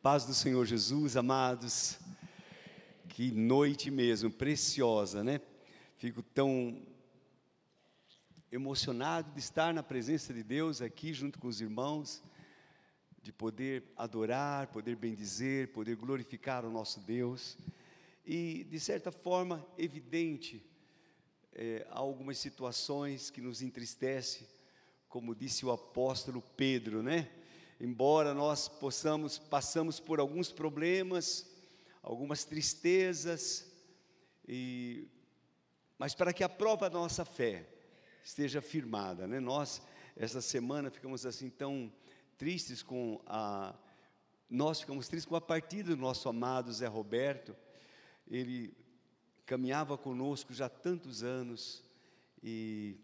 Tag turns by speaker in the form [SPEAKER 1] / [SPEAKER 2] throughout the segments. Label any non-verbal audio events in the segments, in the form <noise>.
[SPEAKER 1] Paz do Senhor Jesus, amados. Que noite mesmo, preciosa, né? Fico tão emocionado de estar na presença de Deus aqui junto com os irmãos, de poder adorar, poder bendizer, poder glorificar o nosso Deus. E, de certa forma, evidente, é, há algumas situações que nos entristecem, como disse o apóstolo Pedro, né? Embora nós possamos passamos por alguns problemas, algumas tristezas, e, mas para que a prova da nossa fé esteja firmada, né? Nós essa semana ficamos assim tão tristes com a nós ficamos tristes com a partida do nosso amado Zé Roberto. Ele caminhava conosco já há tantos anos e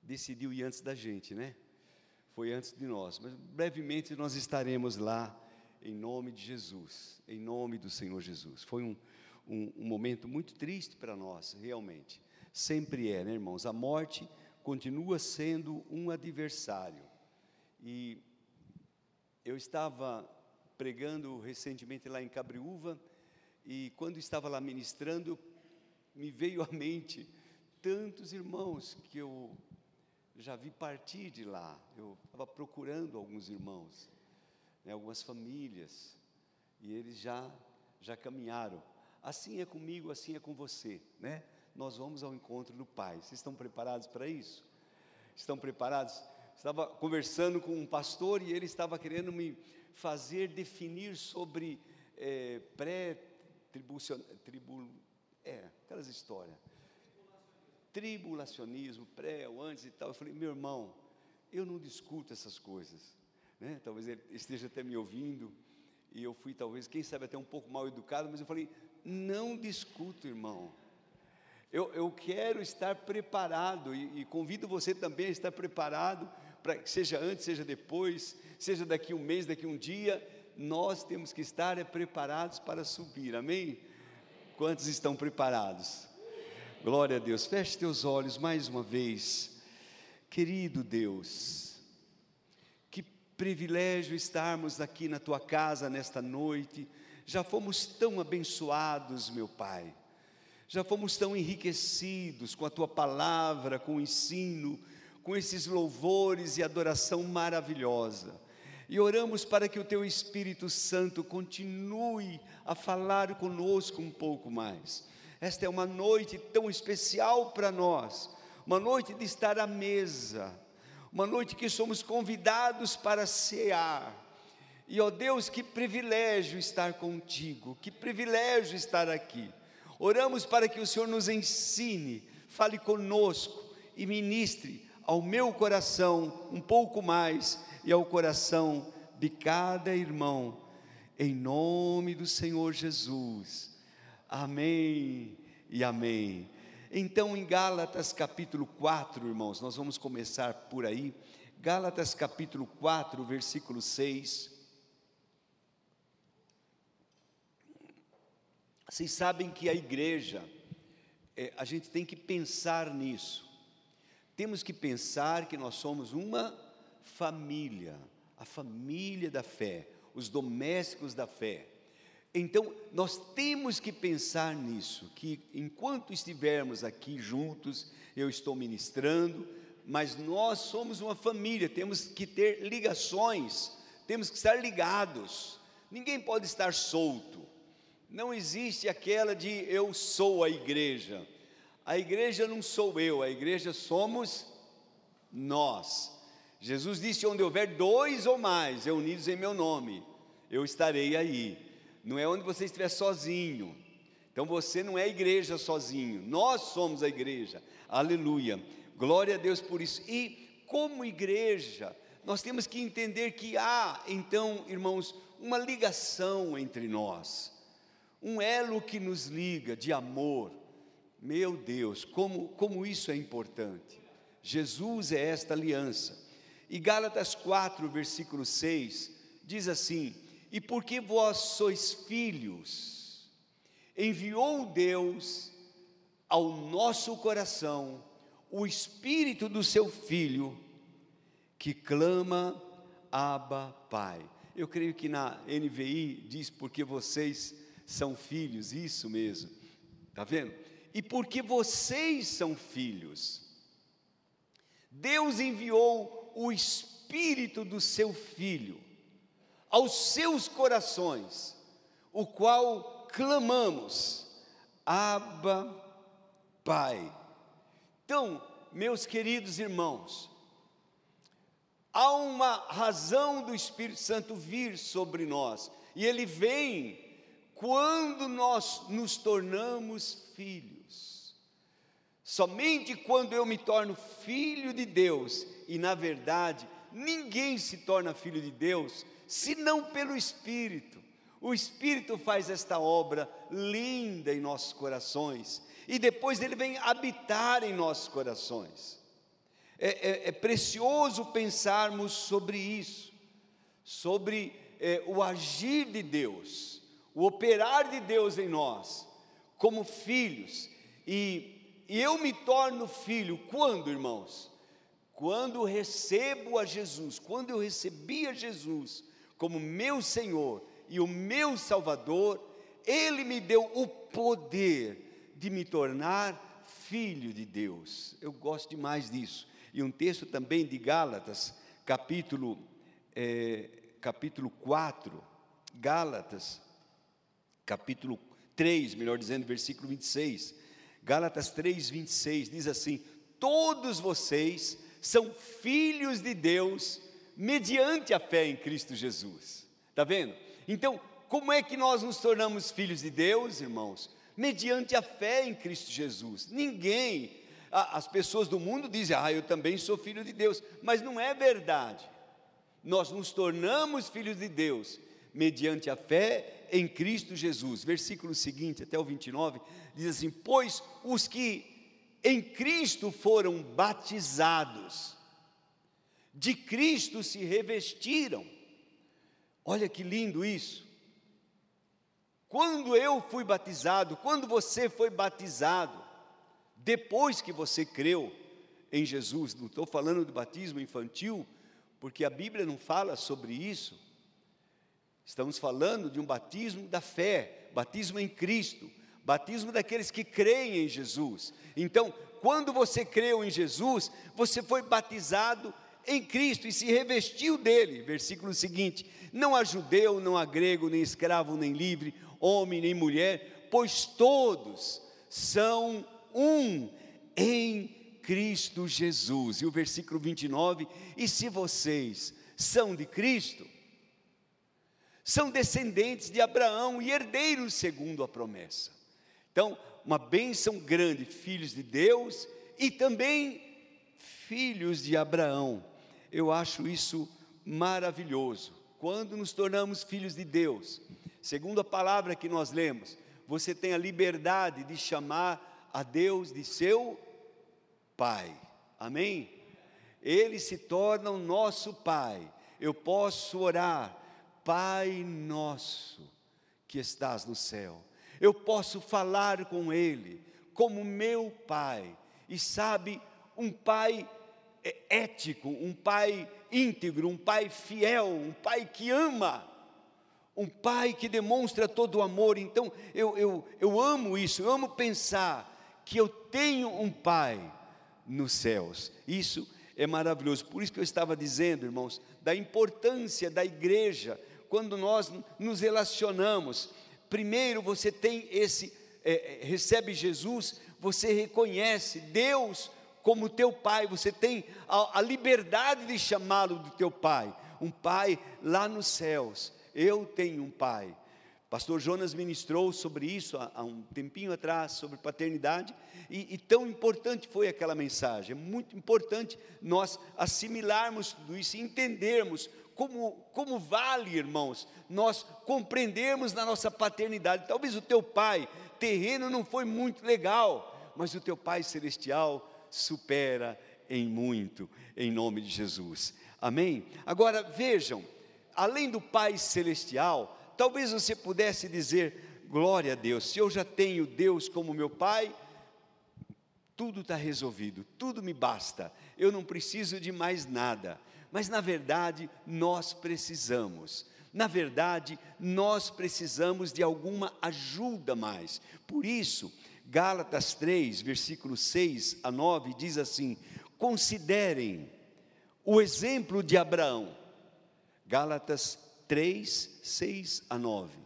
[SPEAKER 1] decidiu ir antes da gente, né? Foi antes de nós, mas brevemente nós estaremos lá em nome de Jesus, em nome do Senhor Jesus. Foi um, um, um momento muito triste para nós, realmente. Sempre é, né, irmãos? A morte continua sendo um adversário. E eu estava pregando recentemente lá em Cabriúva, e quando estava lá ministrando, me veio à mente tantos irmãos que eu já vi partir de lá. Eu estava procurando alguns irmãos, né, algumas famílias, e eles já já caminharam. Assim é comigo, assim é com você, né? Nós vamos ao encontro do Pai. Vocês estão preparados para isso? Estão preparados? Estava conversando com um pastor e ele estava querendo me fazer definir sobre é, pré-tribulação, tribu, é, aquelas histórias tribulacionismo, pré ou antes e tal. Eu falei, meu irmão, eu não discuto essas coisas. Né? Talvez ele esteja até me ouvindo, e eu fui, talvez, quem sabe, até um pouco mal educado, mas eu falei, não discuto, irmão. Eu, eu quero estar preparado, e, e convido você também a estar preparado, para seja antes, seja depois, seja daqui um mês, daqui um dia, nós temos que estar é, preparados para subir, amém? Quantos estão preparados? Glória a Deus. Feche teus olhos mais uma vez. Querido Deus, que privilégio estarmos aqui na tua casa nesta noite. Já fomos tão abençoados, meu Pai. Já fomos tão enriquecidos com a tua palavra, com o ensino, com esses louvores e adoração maravilhosa. E oramos para que o teu Espírito Santo continue a falar conosco um pouco mais esta é uma noite tão especial para nós, uma noite de estar à mesa, uma noite que somos convidados para cear. E ó Deus, que privilégio estar contigo, que privilégio estar aqui. Oramos para que o Senhor nos ensine, fale conosco e ministre ao meu coração um pouco mais e ao coração de cada irmão, em nome do Senhor Jesus. Amém e amém. Então, em Gálatas capítulo 4, irmãos, nós vamos começar por aí. Gálatas capítulo 4, versículo 6. Vocês sabem que a igreja, é, a gente tem que pensar nisso. Temos que pensar que nós somos uma família, a família da fé, os domésticos da fé. Então, nós temos que pensar nisso, que enquanto estivermos aqui juntos, eu estou ministrando, mas nós somos uma família, temos que ter ligações, temos que estar ligados. Ninguém pode estar solto. Não existe aquela de eu sou a igreja. A igreja não sou eu, a igreja somos nós. Jesus disse: onde houver dois ou mais reunidos em meu nome, eu estarei aí não é onde você estiver sozinho. Então você não é igreja sozinho, nós somos a igreja. Aleluia. Glória a Deus por isso. E como igreja, nós temos que entender que há, então, irmãos, uma ligação entre nós, um elo que nos liga de amor. Meu Deus, como, como isso é importante. Jesus é esta aliança. E Gálatas 4, versículo 6, diz assim: e porque vós sois filhos, enviou Deus ao nosso coração o espírito do seu filho, que clama, Abba, Pai. eu creio que na NVI diz porque vocês são filhos, isso mesmo. Tá vendo? E porque vocês são filhos. Deus enviou o espírito do seu filho aos seus corações, o qual clamamos: Abba, Pai. Então, meus queridos irmãos, há uma razão do Espírito Santo vir sobre nós, e ele vem quando nós nos tornamos filhos. Somente quando eu me torno filho de Deus, e na verdade, ninguém se torna filho de Deus senão pelo Espírito. O Espírito faz esta obra linda em nossos corações, e depois ele vem habitar em nossos corações. É, é, é precioso pensarmos sobre isso, sobre é, o agir de Deus, o operar de Deus em nós, como filhos, e, e eu me torno filho quando, irmãos? Quando recebo a Jesus, quando eu recebi a Jesus como meu Senhor e o meu Salvador, Ele me deu o poder de me tornar filho de Deus. Eu gosto demais disso e um texto também de Gálatas, capítulo, é, capítulo 4, Gálatas, capítulo 3, melhor dizendo, versículo 26. Gálatas 3, 26 diz assim: Todos vocês são filhos de Deus mediante a fé em Cristo Jesus. Está vendo? Então, como é que nós nos tornamos filhos de Deus, irmãos? Mediante a fé em Cristo Jesus. Ninguém as pessoas do mundo dizem, ah, eu também sou filho de Deus, mas não é verdade. Nós nos tornamos filhos de Deus mediante a fé em Cristo Jesus. Versículo seguinte, até o 29, diz assim: Pois os que em Cristo foram batizados, de Cristo se revestiram. Olha que lindo isso. Quando eu fui batizado, quando você foi batizado, depois que você creu em Jesus, não estou falando de batismo infantil, porque a Bíblia não fala sobre isso. Estamos falando de um batismo da fé, batismo em Cristo, batismo daqueles que creem em Jesus. Então, quando você creu em Jesus, você foi batizado em Cristo e se revestiu dele. Versículo seguinte: Não há judeu, não há grego, nem escravo, nem livre, homem, nem mulher, pois todos são um em Cristo Jesus. E o versículo 29, e se vocês são de Cristo, são descendentes de Abraão e herdeiros segundo a promessa. Então, uma bênção grande, filhos de Deus e também filhos de Abraão. Eu acho isso maravilhoso. Quando nos tornamos filhos de Deus, segundo a palavra que nós lemos, você tem a liberdade de chamar a Deus de seu Pai. Amém? Ele se torna o nosso Pai. Eu posso orar, Pai nosso que estás no céu. Eu posso falar com Ele como meu Pai. E sabe, um Pai ético, um Pai íntegro, um Pai fiel, um Pai que ama um pai que demonstra todo o amor. Então, eu, eu, eu amo isso, eu amo pensar que eu tenho um Pai nos céus. Isso é maravilhoso. Por isso que eu estava dizendo, irmãos, da importância da igreja quando nós nos relacionamos. Primeiro você tem esse, é, é recebe Jesus, você reconhece Deus como teu pai, você tem a, a liberdade de chamá-lo de teu pai, um pai lá nos céus. Eu tenho um pai. Pastor Jonas ministrou sobre isso há, há um tempinho atrás, sobre paternidade, e, e, tão importante foi aquela mensagem. É muito importante nós assimilarmos tudo isso e entendermos como, como vale, irmãos, nós compreendermos na nossa paternidade. Talvez o teu pai terreno não foi muito legal, mas o teu pai celestial supera em muito, em nome de Jesus. Amém? Agora vejam, além do pai celestial, Talvez você pudesse dizer: glória a Deus, se eu já tenho Deus como meu Pai, tudo está resolvido, tudo me basta, eu não preciso de mais nada. Mas na verdade, nós precisamos, Na verdade, nós precisamos de alguma ajuda mais. Por isso, Gálatas 3, versículo 6 a 9 diz assim: Considerem o exemplo de Abraão. Gálatas 3, 6 a 9.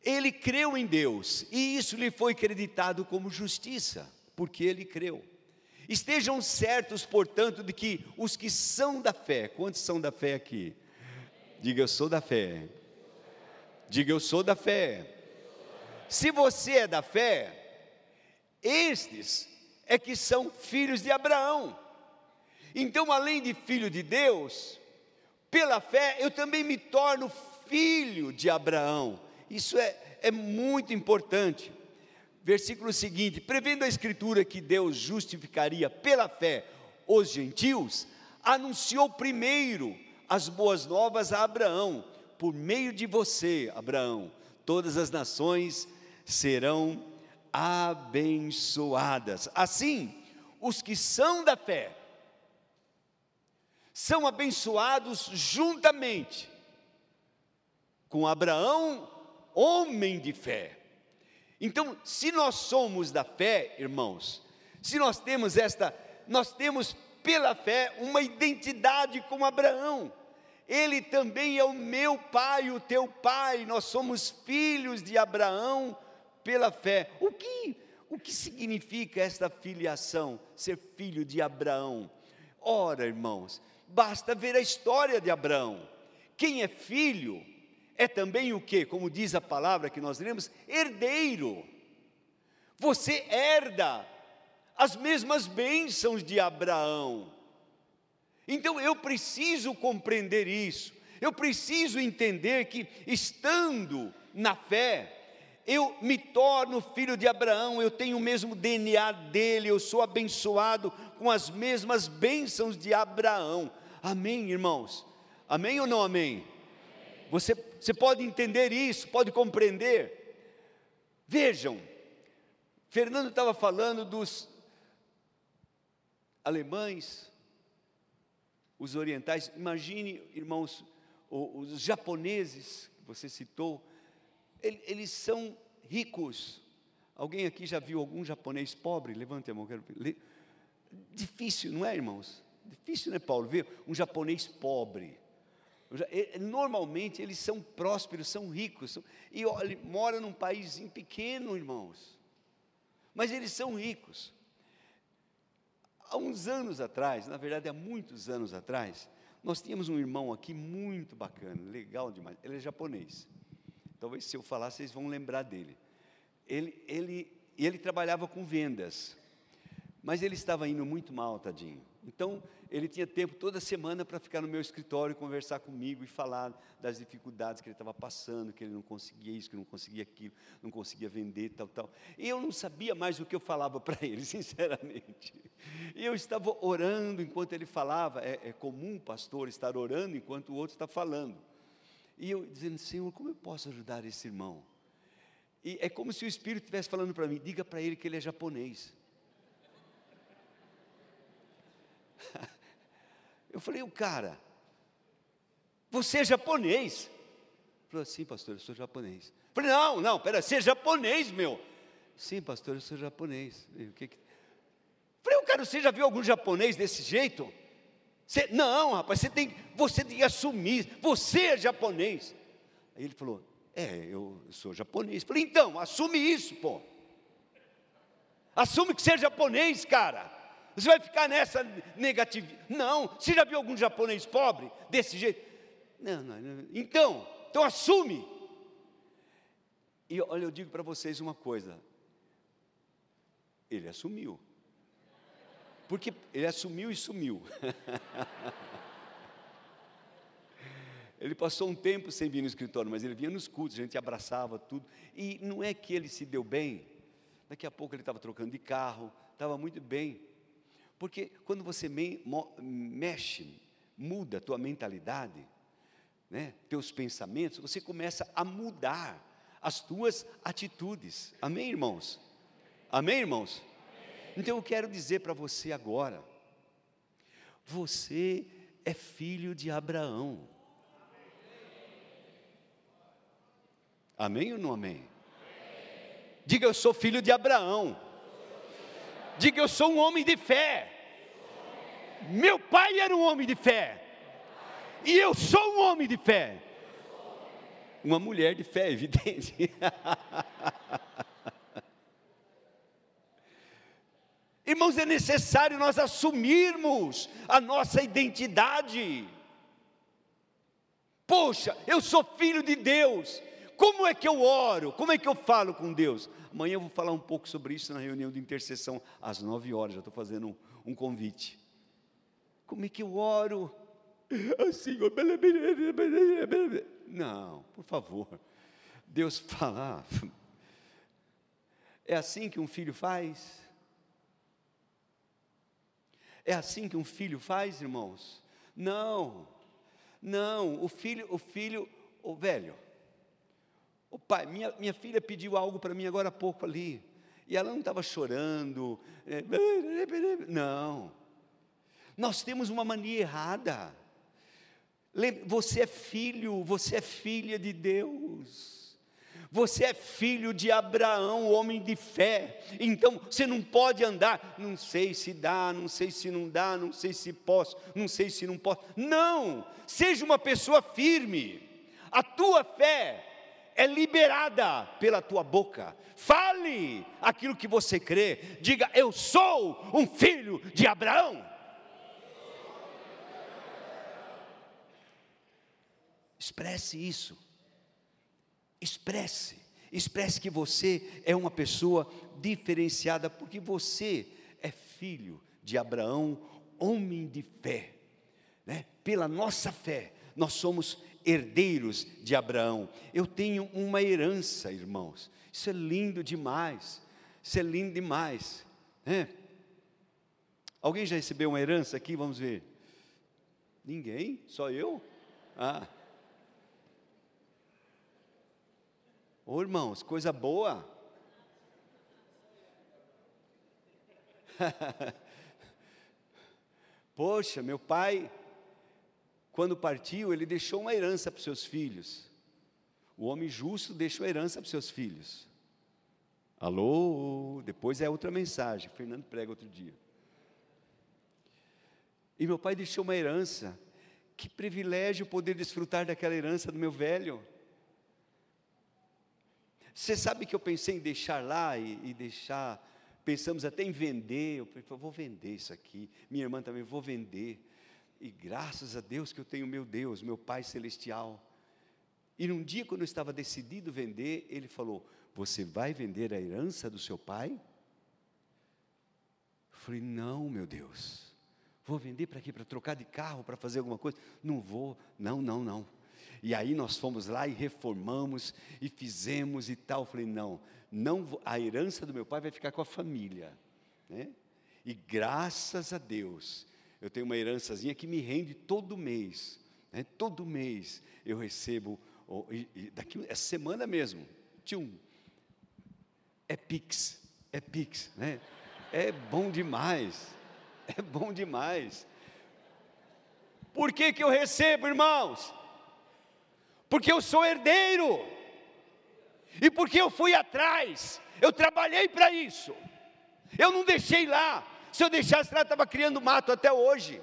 [SPEAKER 1] Ele creu em Deus e isso lhe foi creditado como justiça, porque ele creu. Estejam certos, portanto, de que os que são da fé, quantos são da fé aqui? Diga eu sou da fé. Diga eu sou da fé. Se você é da fé, estes é que são filhos de Abraão. Então, além de filho de Deus, pela fé eu também me torno filho de Abraão. Isso é, é muito importante. Versículo seguinte: prevendo a Escritura que Deus justificaria pela fé os gentios, anunciou primeiro as boas novas a Abraão, por meio de você, Abraão, todas as nações serão abençoadas. Assim, os que são da fé são abençoados juntamente com Abraão, homem de fé. Então, se nós somos da fé, irmãos, se nós temos esta, nós temos pela fé uma identidade com Abraão. Ele também é o meu pai, o teu pai. Nós somos filhos de Abraão pela fé. O que o que significa esta filiação, ser filho de Abraão? Ora, irmãos, basta ver a história de Abraão. Quem é filho é também o que, como diz a palavra que nós lemos, herdeiro. Você herda as mesmas bênçãos de Abraão. Então eu preciso compreender isso, eu preciso entender que, estando na fé, eu me torno filho de Abraão, eu tenho o mesmo DNA dele, eu sou abençoado com as mesmas bênçãos de Abraão. Amém, irmãos? Amém ou não amém? Você, você pode entender isso, pode compreender. Vejam, Fernando estava falando dos alemães, os orientais, imagine, irmãos, os japoneses que você citou, eles são ricos. Alguém aqui já viu algum japonês pobre? Levante a mão. Difícil, não é, irmãos? Difícil, né, Paulo? Ver um japonês pobre. Normalmente eles são prósperos, são ricos, e olha, moram num país pequeno, irmãos. Mas eles são ricos. Há uns anos atrás, na verdade há muitos anos atrás, nós tínhamos um irmão aqui muito bacana, legal demais. Ele é japonês. Talvez se eu falar, vocês vão lembrar dele. Ele, ele, ele trabalhava com vendas, mas ele estava indo muito mal, tadinho. Então, ele tinha tempo toda semana para ficar no meu escritório, conversar comigo e falar das dificuldades que ele estava passando, que ele não conseguia isso, que não conseguia aquilo, não conseguia vender, tal, tal. E eu não sabia mais o que eu falava <laughs> para ele, sinceramente. E eu estava orando enquanto ele falava. É, é comum, pastor, estar orando enquanto o outro está falando. E eu dizendo, Senhor, como eu posso ajudar esse irmão? E é como se o Espírito estivesse falando para mim, diga para ele que ele é japonês. <laughs> Eu falei, o cara, você é japonês? Ele falou, sim, pastor, eu sou japonês. Eu falei, não, não, pera, você é japonês, meu. Sim, pastor, eu sou japonês. Eu que. Falei, o cara, você já viu algum japonês desse jeito? Você, não, rapaz, você tem, você tem que assumir, você é japonês. Aí ele falou, é, eu sou japonês. Falei, então, assume isso, pô. Assume que você é japonês, cara. Você vai ficar nessa negativa. Não, você já viu algum japonês pobre desse jeito? Não, não, não. Então, então assume. E olha, eu digo para vocês uma coisa. Ele assumiu. Porque ele assumiu e sumiu. ele passou um tempo sem vir no escritório, mas ele vinha nos cultos, a gente abraçava tudo. E não é que ele se deu bem. Daqui a pouco ele estava trocando de carro, estava muito bem. Porque quando você me, mexe, muda a tua mentalidade, né, teus pensamentos, você começa a mudar as tuas atitudes. Amém, irmãos? Amém, irmãos? Então eu quero dizer para você agora: você é filho de Abraão. Amém ou não amém? amém? Diga, eu sou filho de Abraão. Diga, eu sou um homem de fé. Meu pai era um homem de fé. E eu sou um homem de fé. Uma mulher de fé, evidente. <laughs> Irmãos, é necessário nós assumirmos a nossa identidade. Poxa, eu sou filho de Deus. Como é que eu oro? Como é que eu falo com Deus? Amanhã eu vou falar um pouco sobre isso na reunião de intercessão, às nove horas. Já estou fazendo um, um convite. Como é que eu oro? Assim, não, por favor. Deus fala. <laughs> É assim que um filho faz? É assim que um filho faz, irmãos? Não, não, o filho, o filho, o velho, o pai, minha, minha filha pediu algo para mim agora há pouco ali, e ela não estava chorando, é, não, nós temos uma mania errada, você é filho, você é filha de Deus, você é filho de Abraão, homem de fé. Então você não pode andar, não sei se dá, não sei se não dá, não sei se posso, não sei se não posso. Não! Seja uma pessoa firme. A tua fé é liberada pela tua boca. Fale aquilo que você crê. Diga: Eu sou um filho de Abraão. Expresse isso. Expresse, expresse que você é uma pessoa diferenciada, porque você é filho de Abraão, homem de fé. Né? Pela nossa fé, nós somos herdeiros de Abraão. Eu tenho uma herança, irmãos. Isso é lindo demais. Isso é lindo demais. Né? Alguém já recebeu uma herança aqui? Vamos ver. Ninguém? Só eu? Ah. Ô irmãos, coisa boa. <laughs> Poxa, meu pai, quando partiu, ele deixou uma herança para os seus filhos. O homem justo deixou herança para os seus filhos. Alô, depois é outra mensagem. Fernando prega outro dia. E meu pai deixou uma herança. Que privilégio poder desfrutar daquela herança do meu velho. Você sabe que eu pensei em deixar lá e, e deixar, pensamos até em vender, eu falei, vou vender isso aqui, minha irmã também, vou vender. E graças a Deus que eu tenho meu Deus, meu Pai Celestial. E num dia, quando eu estava decidido vender, ele falou: Você vai vender a herança do seu pai? Eu falei: Não, meu Deus. Vou vender para quê? Para trocar de carro, para fazer alguma coisa? Não vou, não, não, não. E aí nós fomos lá e reformamos e fizemos e tal. falei, não, não, a herança do meu pai vai ficar com a família. Né? E graças a Deus, eu tenho uma herançazinha que me rende todo mês. Né? Todo mês eu recebo, e, e daqui essa semana mesmo, tchum, é Pix, é Pix, né? É bom demais, é bom demais. Por que, que eu recebo, irmãos? Porque eu sou herdeiro, e porque eu fui atrás, eu trabalhei para isso, eu não deixei lá, se eu deixasse lá, estava criando mato até hoje.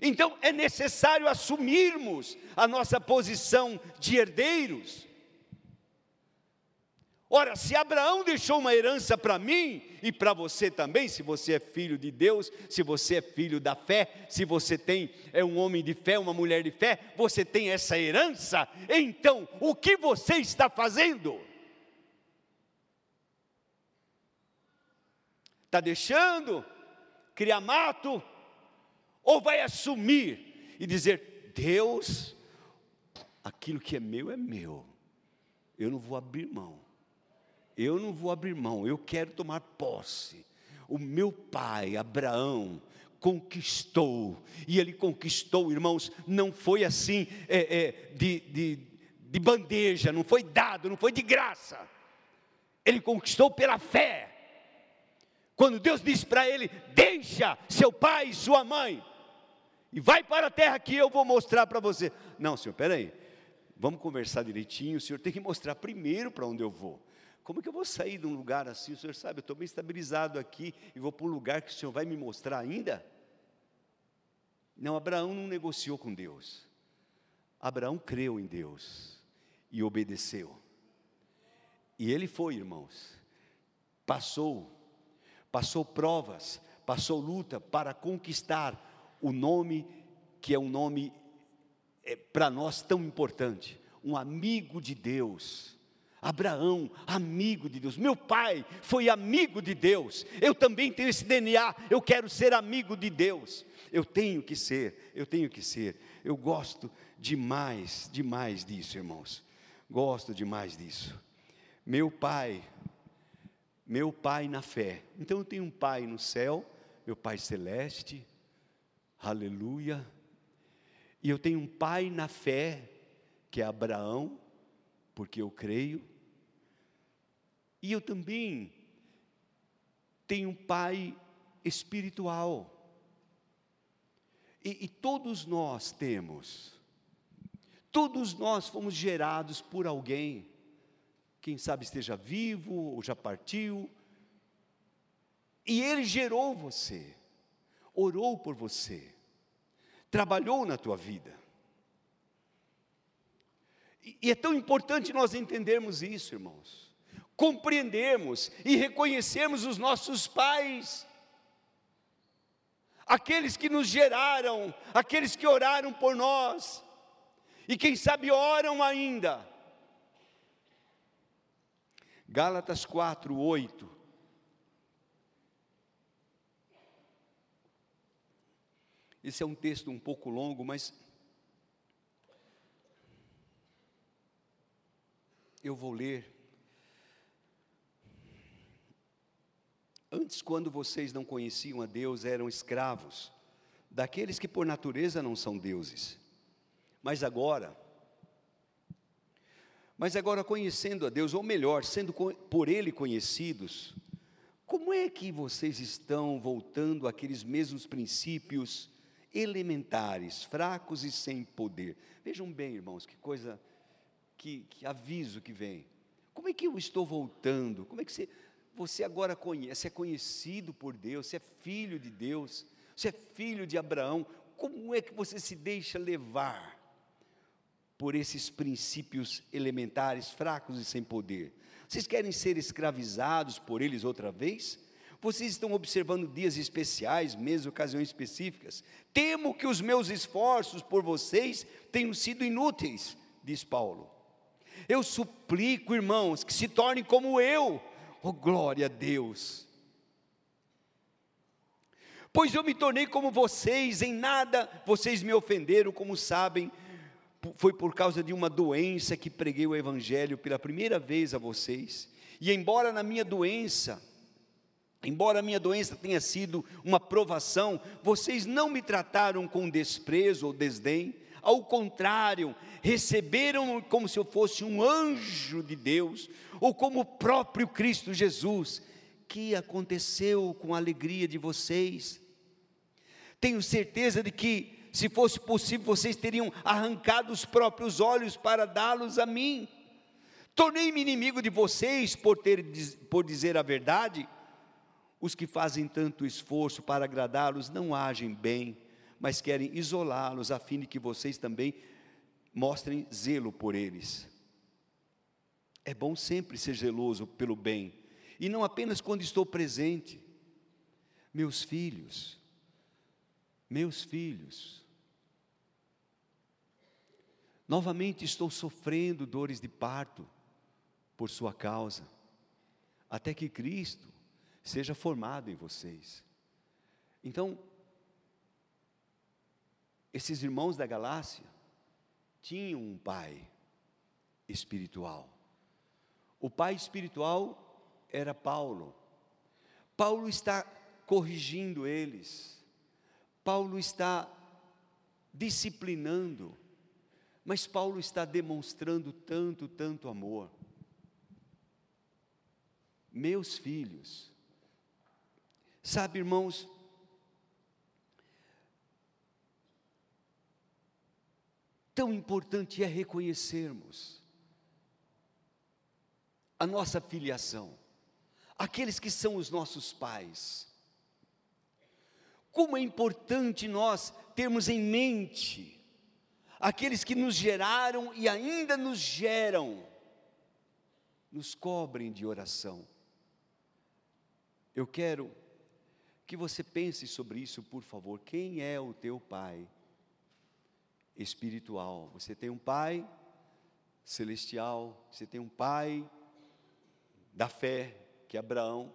[SPEAKER 1] Então é necessário assumirmos a nossa posição de herdeiros. Ora, se Abraão deixou uma herança para mim e para você também, se você é filho de Deus, se você é filho da fé, se você tem é um homem de fé, uma mulher de fé, você tem essa herança. Então, o que você está fazendo? Está deixando criar mato ou vai assumir e dizer: Deus, aquilo que é meu é meu. Eu não vou abrir mão eu não vou abrir mão, eu quero tomar posse. O meu pai, Abraão, conquistou, e ele conquistou, irmãos, não foi assim é, é, de, de, de bandeja, não foi dado, não foi de graça, ele conquistou pela fé. Quando Deus disse para ele: Deixa seu pai e sua mãe, e vai para a terra que eu vou mostrar para você. Não, senhor, peraí, vamos conversar direitinho, o senhor tem que mostrar primeiro para onde eu vou. Como que eu vou sair de um lugar assim? O senhor sabe, eu estou bem estabilizado aqui e vou para um lugar que o senhor vai me mostrar ainda? Não, Abraão não negociou com Deus. Abraão creu em Deus e obedeceu. E ele foi, irmãos, passou, passou provas, passou luta para conquistar o nome que é um nome é, para nós tão importante, um amigo de Deus. Abraão, amigo de Deus, meu pai foi amigo de Deus, eu também tenho esse DNA, eu quero ser amigo de Deus, eu tenho que ser, eu tenho que ser, eu gosto demais, demais disso, irmãos, gosto demais disso. Meu pai, meu pai na fé, então eu tenho um pai no céu, meu pai celeste, aleluia, e eu tenho um pai na fé, que é Abraão, porque eu creio. E eu também tenho um pai espiritual. E, e, todos nós temos, todos nós fomos gerados por alguém, quem sabe esteja vivo ou já partiu, e ele gerou você, orou por você trabalhou na tua vida. E é tão importante nós entendermos isso, irmãos. Compreendermos e reconhecermos os nossos pais, aqueles que nos geraram, aqueles que oraram por nós, e quem sabe oram ainda. Gálatas 4, 8. Esse é um texto um pouco longo, mas eu vou ler. Antes, quando vocês não conheciam a Deus, eram escravos daqueles que por natureza não são deuses. Mas agora, mas agora conhecendo a Deus, ou melhor, sendo por Ele conhecidos, como é que vocês estão voltando àqueles mesmos princípios elementares, fracos e sem poder. Vejam bem, irmãos, que coisa, que, que aviso que vem. Como é que eu estou voltando? Como é que você, você agora conhece, é conhecido por Deus, você é filho de Deus, você é filho de Abraão. Como é que você se deixa levar por esses princípios elementares, fracos e sem poder? Vocês querem ser escravizados por eles outra vez? Vocês estão observando dias especiais, meses, ocasiões específicas. Temo que os meus esforços por vocês tenham sido inúteis, diz Paulo. Eu suplico, irmãos, que se tornem como eu. Oh, glória a Deus. Pois eu me tornei como vocês, em nada vocês me ofenderam, como sabem, foi por causa de uma doença que preguei o Evangelho pela primeira vez a vocês. E embora na minha doença Embora a minha doença tenha sido uma provação, vocês não me trataram com desprezo ou desdém, ao contrário, receberam como se eu fosse um anjo de Deus, ou como o próprio Cristo Jesus. Que aconteceu com a alegria de vocês? Tenho certeza de que, se fosse possível, vocês teriam arrancado os próprios olhos para dá-los a mim. Tornei-me inimigo de vocês por, ter, por dizer a verdade os que fazem tanto esforço para agradá-los não agem bem, mas querem isolá-los, a fim de que vocês também mostrem zelo por eles. É bom sempre ser zeloso pelo bem, e não apenas quando estou presente. Meus filhos, meus filhos, novamente estou sofrendo dores de parto por sua causa, até que Cristo seja formado em vocês. Então, esses irmãos da Galácia tinham um pai espiritual. O pai espiritual era Paulo. Paulo está corrigindo eles. Paulo está disciplinando. Mas Paulo está demonstrando tanto, tanto amor. Meus filhos, Sabe, irmãos, tão importante é reconhecermos a nossa filiação, aqueles que são os nossos pais. Como é importante nós termos em mente aqueles que nos geraram e ainda nos geram, nos cobrem de oração. Eu quero que você pense sobre isso, por favor. Quem é o teu pai espiritual? Você tem um pai celestial, você tem um pai da fé, que é Abraão.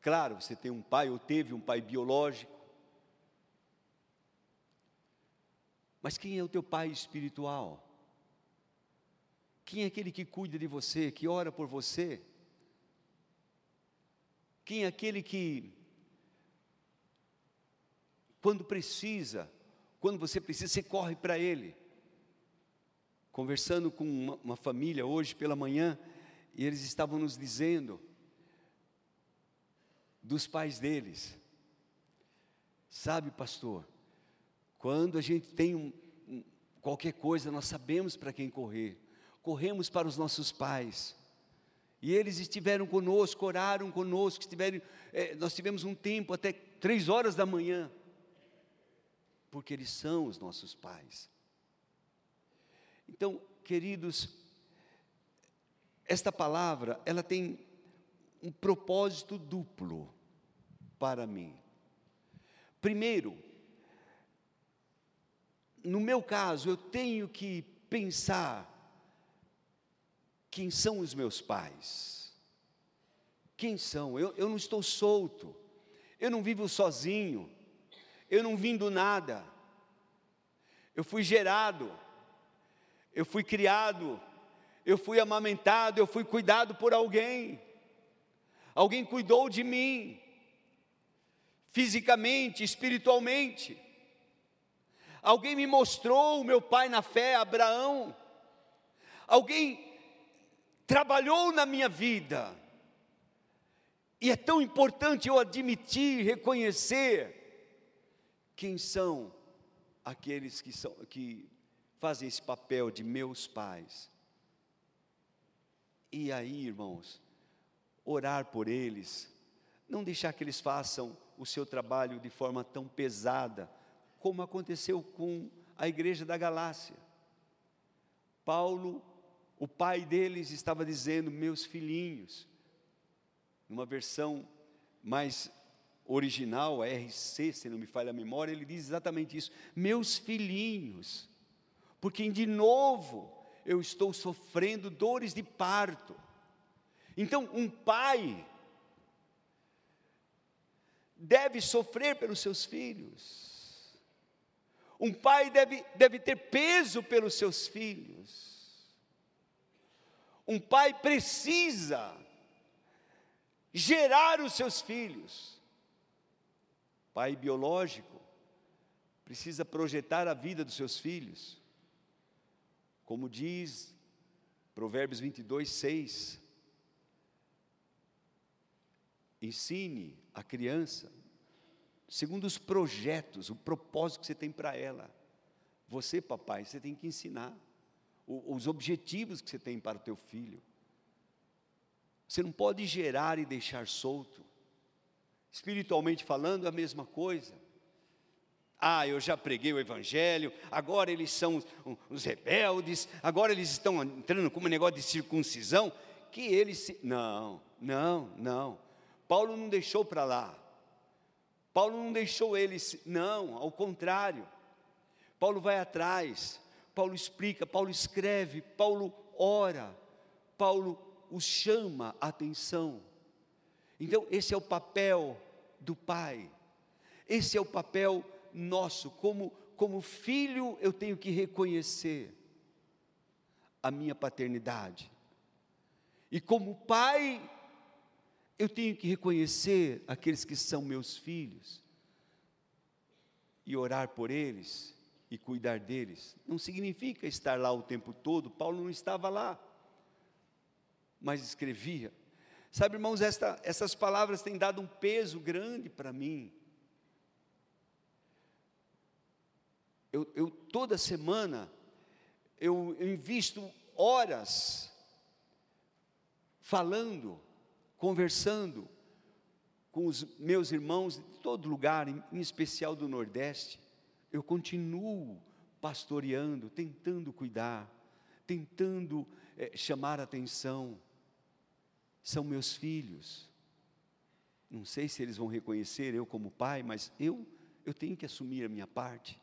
[SPEAKER 1] Claro, você tem um pai ou teve um pai biológico. Mas quem é o teu pai espiritual? Quem é aquele que cuida de você, que ora por você? Quem é aquele que, quando precisa, quando você precisa, você corre para ele? Conversando com uma, uma família hoje pela manhã, e eles estavam nos dizendo dos pais deles. Sabe, pastor, quando a gente tem um, um, qualquer coisa, nós sabemos para quem correr. Corremos para os nossos pais. E eles estiveram conosco, oraram conosco, estiveram, é, nós tivemos um tempo até três horas da manhã, porque eles são os nossos pais. Então, queridos, esta palavra, ela tem um propósito duplo para mim. Primeiro, no meu caso, eu tenho que pensar quem são os meus pais. Quem são? Eu, eu não estou solto, eu não vivo sozinho, eu não vim do nada, eu fui gerado, eu fui criado, eu fui amamentado, eu fui cuidado por alguém, alguém cuidou de mim, fisicamente, espiritualmente. Alguém me mostrou o meu pai na fé, Abraão. Alguém trabalhou na minha vida. E é tão importante eu admitir, reconhecer quem são aqueles que, são, que fazem esse papel de meus pais. E aí, irmãos, orar por eles, não deixar que eles façam o seu trabalho de forma tão pesada, como aconteceu com a igreja da Galácia. Paulo, o pai deles, estava dizendo: Meus filhinhos, numa versão mais original, RC, se não me falha a memória, ele diz exatamente isso: Meus filhinhos, porque de novo eu estou sofrendo dores de parto. Então, um pai deve sofrer pelos seus filhos. Um pai deve, deve ter peso pelos seus filhos. Um pai precisa gerar os seus filhos. Pai biológico precisa projetar a vida dos seus filhos. Como diz Provérbios 22, 6. Ensine a criança segundo os projetos, o propósito que você tem para ela. Você, papai, você tem que ensinar os objetivos que você tem para o teu filho. Você não pode gerar e deixar solto. Espiritualmente falando, a mesma coisa. Ah, eu já preguei o Evangelho, agora eles são os rebeldes, agora eles estão entrando com um negócio de circuncisão, que eles se... Não, não, não. Paulo não deixou para lá. Paulo não deixou eles, não, ao contrário. Paulo vai atrás, Paulo explica, Paulo escreve, Paulo ora, Paulo os chama a atenção. Então, esse é o papel do pai, esse é o papel nosso, como, como filho, eu tenho que reconhecer a minha paternidade, e como pai, eu tenho que reconhecer aqueles que são meus filhos e orar por eles e cuidar deles. Não significa estar lá o tempo todo, Paulo não estava lá, mas escrevia. Sabe, irmãos, esta, essas palavras têm dado um peso grande para mim. Eu, eu, toda semana eu, eu invisto horas falando, conversando com os meus irmãos de todo lugar, em, em especial do Nordeste. Eu continuo pastoreando, tentando cuidar, tentando é, chamar atenção. São meus filhos. Não sei se eles vão reconhecer eu como pai, mas eu eu tenho que assumir a minha parte.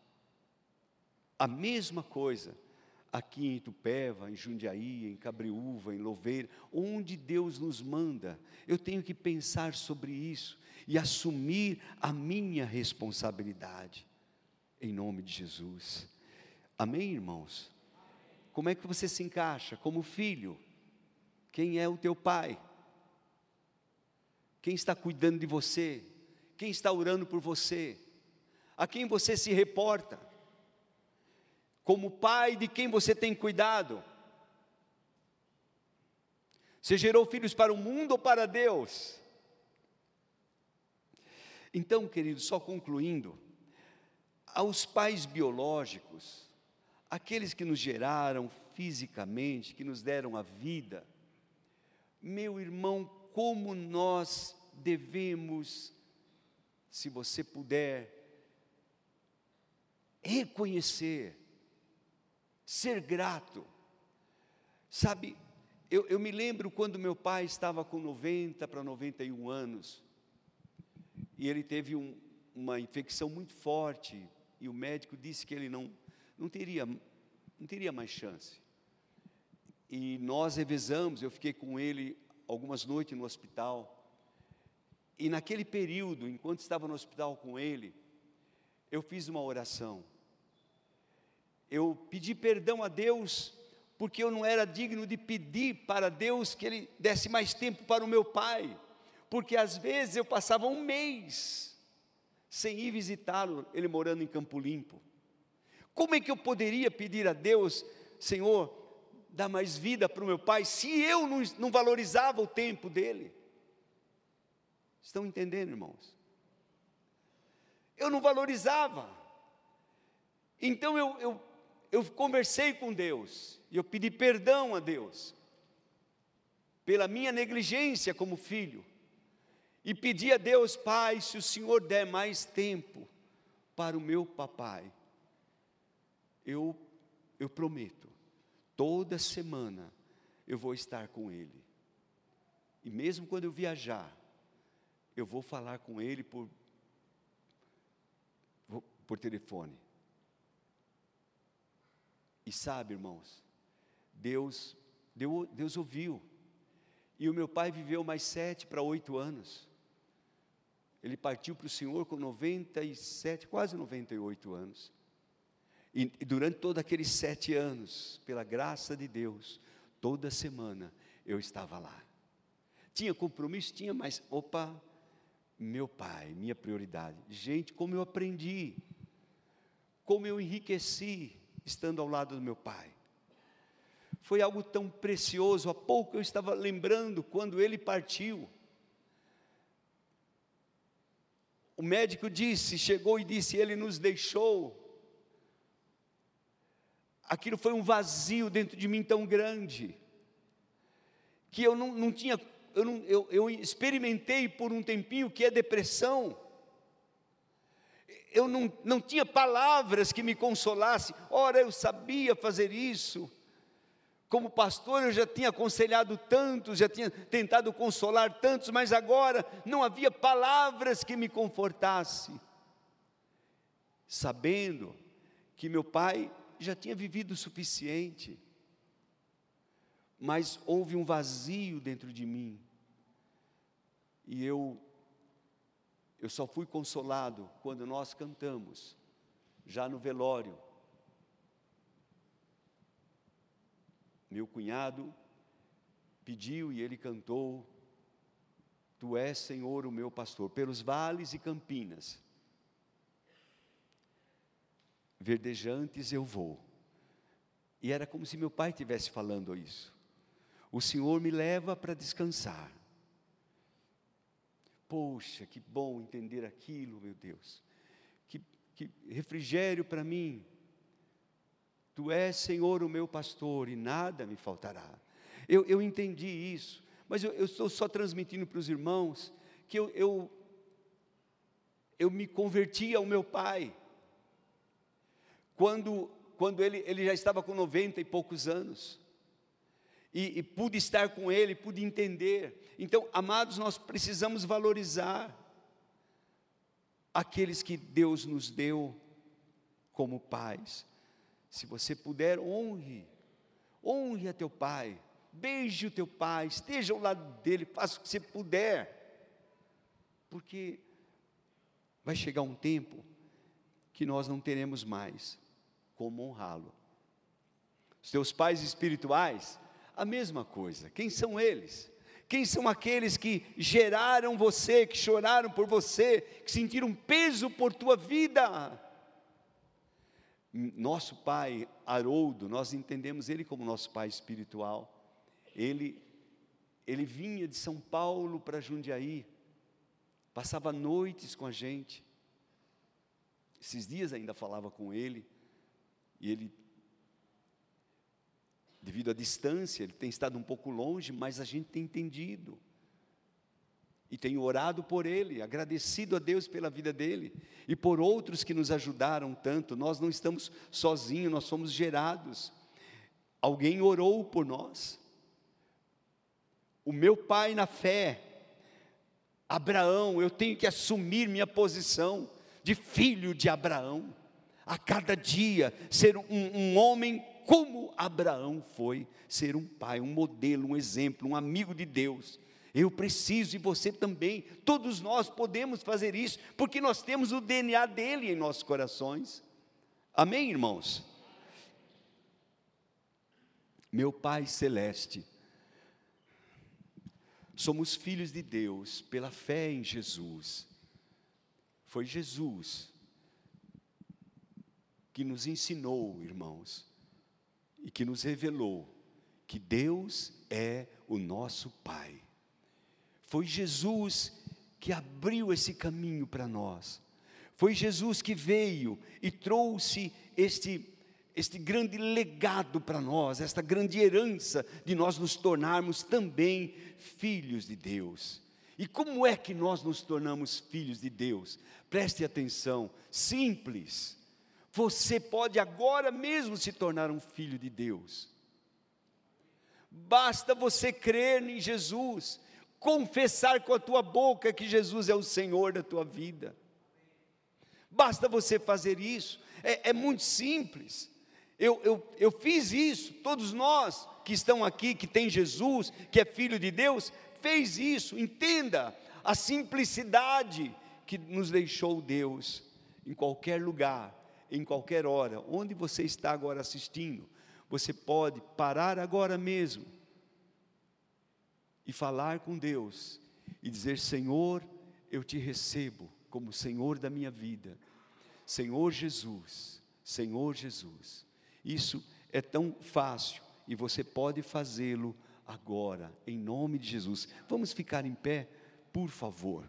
[SPEAKER 1] A mesma coisa aqui em Itupeva, em Jundiaí, em Cabriúva, em Louveira, onde Deus nos manda, eu tenho que pensar sobre isso e assumir a minha responsabilidade, em nome de Jesus. Amém, irmãos? Como é que você se encaixa como filho? Quem é o teu pai? Quem está cuidando de você? Quem está orando por você? A quem você se reporta? Como pai de quem você tem cuidado? Você gerou filhos para o mundo ou para Deus? Então, querido, só concluindo, aos pais biológicos, aqueles que nos geraram fisicamente, que nos deram a vida, meu irmão, como nós devemos, se você puder, reconhecer, ser grato. Sabe, eu, eu me lembro quando meu pai estava com 90 para 91 anos, e ele teve um, uma infecção muito forte, e o médico disse que ele não, não, teria, não teria mais chance. E nós revezamos, eu fiquei com ele algumas noites no hospital, e naquele período, enquanto estava no hospital com ele, eu fiz uma oração. Eu pedi perdão a Deus, porque eu não era digno de pedir para Deus que Ele desse mais tempo para o meu pai, porque às vezes eu passava um mês sem ir visitá-lo, ele morando em Campo Limpo. Como é que eu poderia pedir a Deus, Senhor, dá mais vida para o meu pai, se eu não, não valorizava o tempo dele? Estão entendendo, irmãos? Eu não valorizava. Então eu, eu, eu conversei com Deus, e eu pedi perdão a Deus, pela minha negligência como filho, e pedi a Deus, Pai, se o Senhor der mais tempo para o meu papai, eu, eu prometo, toda semana eu vou estar com ele, e mesmo quando eu viajar, eu vou falar com ele por, por telefone. E sabe, irmãos, Deus, Deus, Deus ouviu. E o meu pai viveu mais sete para oito anos. Ele partiu para o Senhor com 97, quase 98 anos. E, e durante todos aqueles sete anos, pela graça de Deus, toda semana eu estava lá. Tinha compromisso? Tinha, mas opa, meu pai, minha prioridade. Gente, como eu aprendi, como eu enriqueci estando ao lado do meu pai. Foi algo tão precioso. Há pouco eu estava lembrando quando ele partiu. O médico disse, chegou e disse: Ele nos deixou. Aquilo foi um vazio dentro de mim tão grande, que eu não, não tinha eu, não, eu, eu experimentei por um tempinho que é depressão. Eu não, não tinha palavras que me consolassem. Ora, eu sabia fazer isso. Como pastor, eu já tinha aconselhado tantos, já tinha tentado consolar tantos, mas agora não havia palavras que me confortassem. Sabendo que meu pai já tinha vivido o suficiente, mas houve um vazio dentro de mim. E eu eu só fui consolado quando nós cantamos, já no velório. Meu cunhado pediu e ele cantou: Tu és, Senhor, o meu pastor, pelos vales e campinas, verdejantes eu vou. E era como se meu pai estivesse falando isso. O Senhor me leva para descansar. Poxa, que bom entender aquilo, meu Deus. Que, que refrigério para mim. Tu és, Senhor, o meu pastor e nada me faltará. Eu, eu entendi isso, mas eu, eu estou só transmitindo para os irmãos que eu, eu, eu me converti ao meu pai. Quando, quando ele, ele já estava com 90 e poucos anos. E, e pude estar com ele, pude entender. Então, amados, nós precisamos valorizar aqueles que Deus nos deu como pais. Se você puder, honre, honre a teu pai, beije o teu pai, esteja ao lado dele, faça o que você puder, porque vai chegar um tempo que nós não teremos mais como honrá-lo. Os teus pais espirituais, a mesma coisa, quem são eles? Quem são aqueles que geraram você, que choraram por você, que sentiram peso por tua vida? Nosso pai Haroldo, nós entendemos ele como nosso pai espiritual. Ele ele vinha de São Paulo para Jundiaí, passava noites com a gente. Esses dias ainda falava com ele, e ele devido à distância, ele tem estado um pouco longe, mas a gente tem entendido. E tenho orado por ele, agradecido a Deus pela vida dele e por outros que nos ajudaram tanto. Nós não estamos sozinhos, nós somos gerados. Alguém orou por nós. O meu pai na fé, Abraão, eu tenho que assumir minha posição de filho de Abraão. A cada dia, ser um, um homem como Abraão foi ser um pai, um modelo, um exemplo, um amigo de Deus. Eu preciso e você também, todos nós podemos fazer isso, porque nós temos o DNA dele em nossos corações. Amém, irmãos? Meu Pai Celeste, somos filhos de Deus pela fé em Jesus. Foi Jesus que nos ensinou, irmãos, e que nos revelou que Deus é o nosso Pai. Foi Jesus que abriu esse caminho para nós. Foi Jesus que veio e trouxe este este grande legado para nós, esta grande herança de nós nos tornarmos também filhos de Deus. E como é que nós nos tornamos filhos de Deus? Preste atenção, simples. Você pode agora mesmo se tornar um filho de Deus. Basta você crer em Jesus, confessar com a tua boca que Jesus é o Senhor da tua vida. Basta você fazer isso, é, é muito simples. Eu, eu, eu fiz isso, todos nós que estão aqui, que tem Jesus, que é filho de Deus, fez isso, entenda a simplicidade que nos deixou Deus em qualquer lugar em qualquer hora, onde você está agora assistindo, você pode parar agora mesmo e falar com Deus e dizer: Senhor, eu te recebo como Senhor da minha vida. Senhor Jesus, Senhor Jesus. Isso é tão fácil e você pode fazê-lo agora, em nome de Jesus. Vamos ficar em pé, por favor.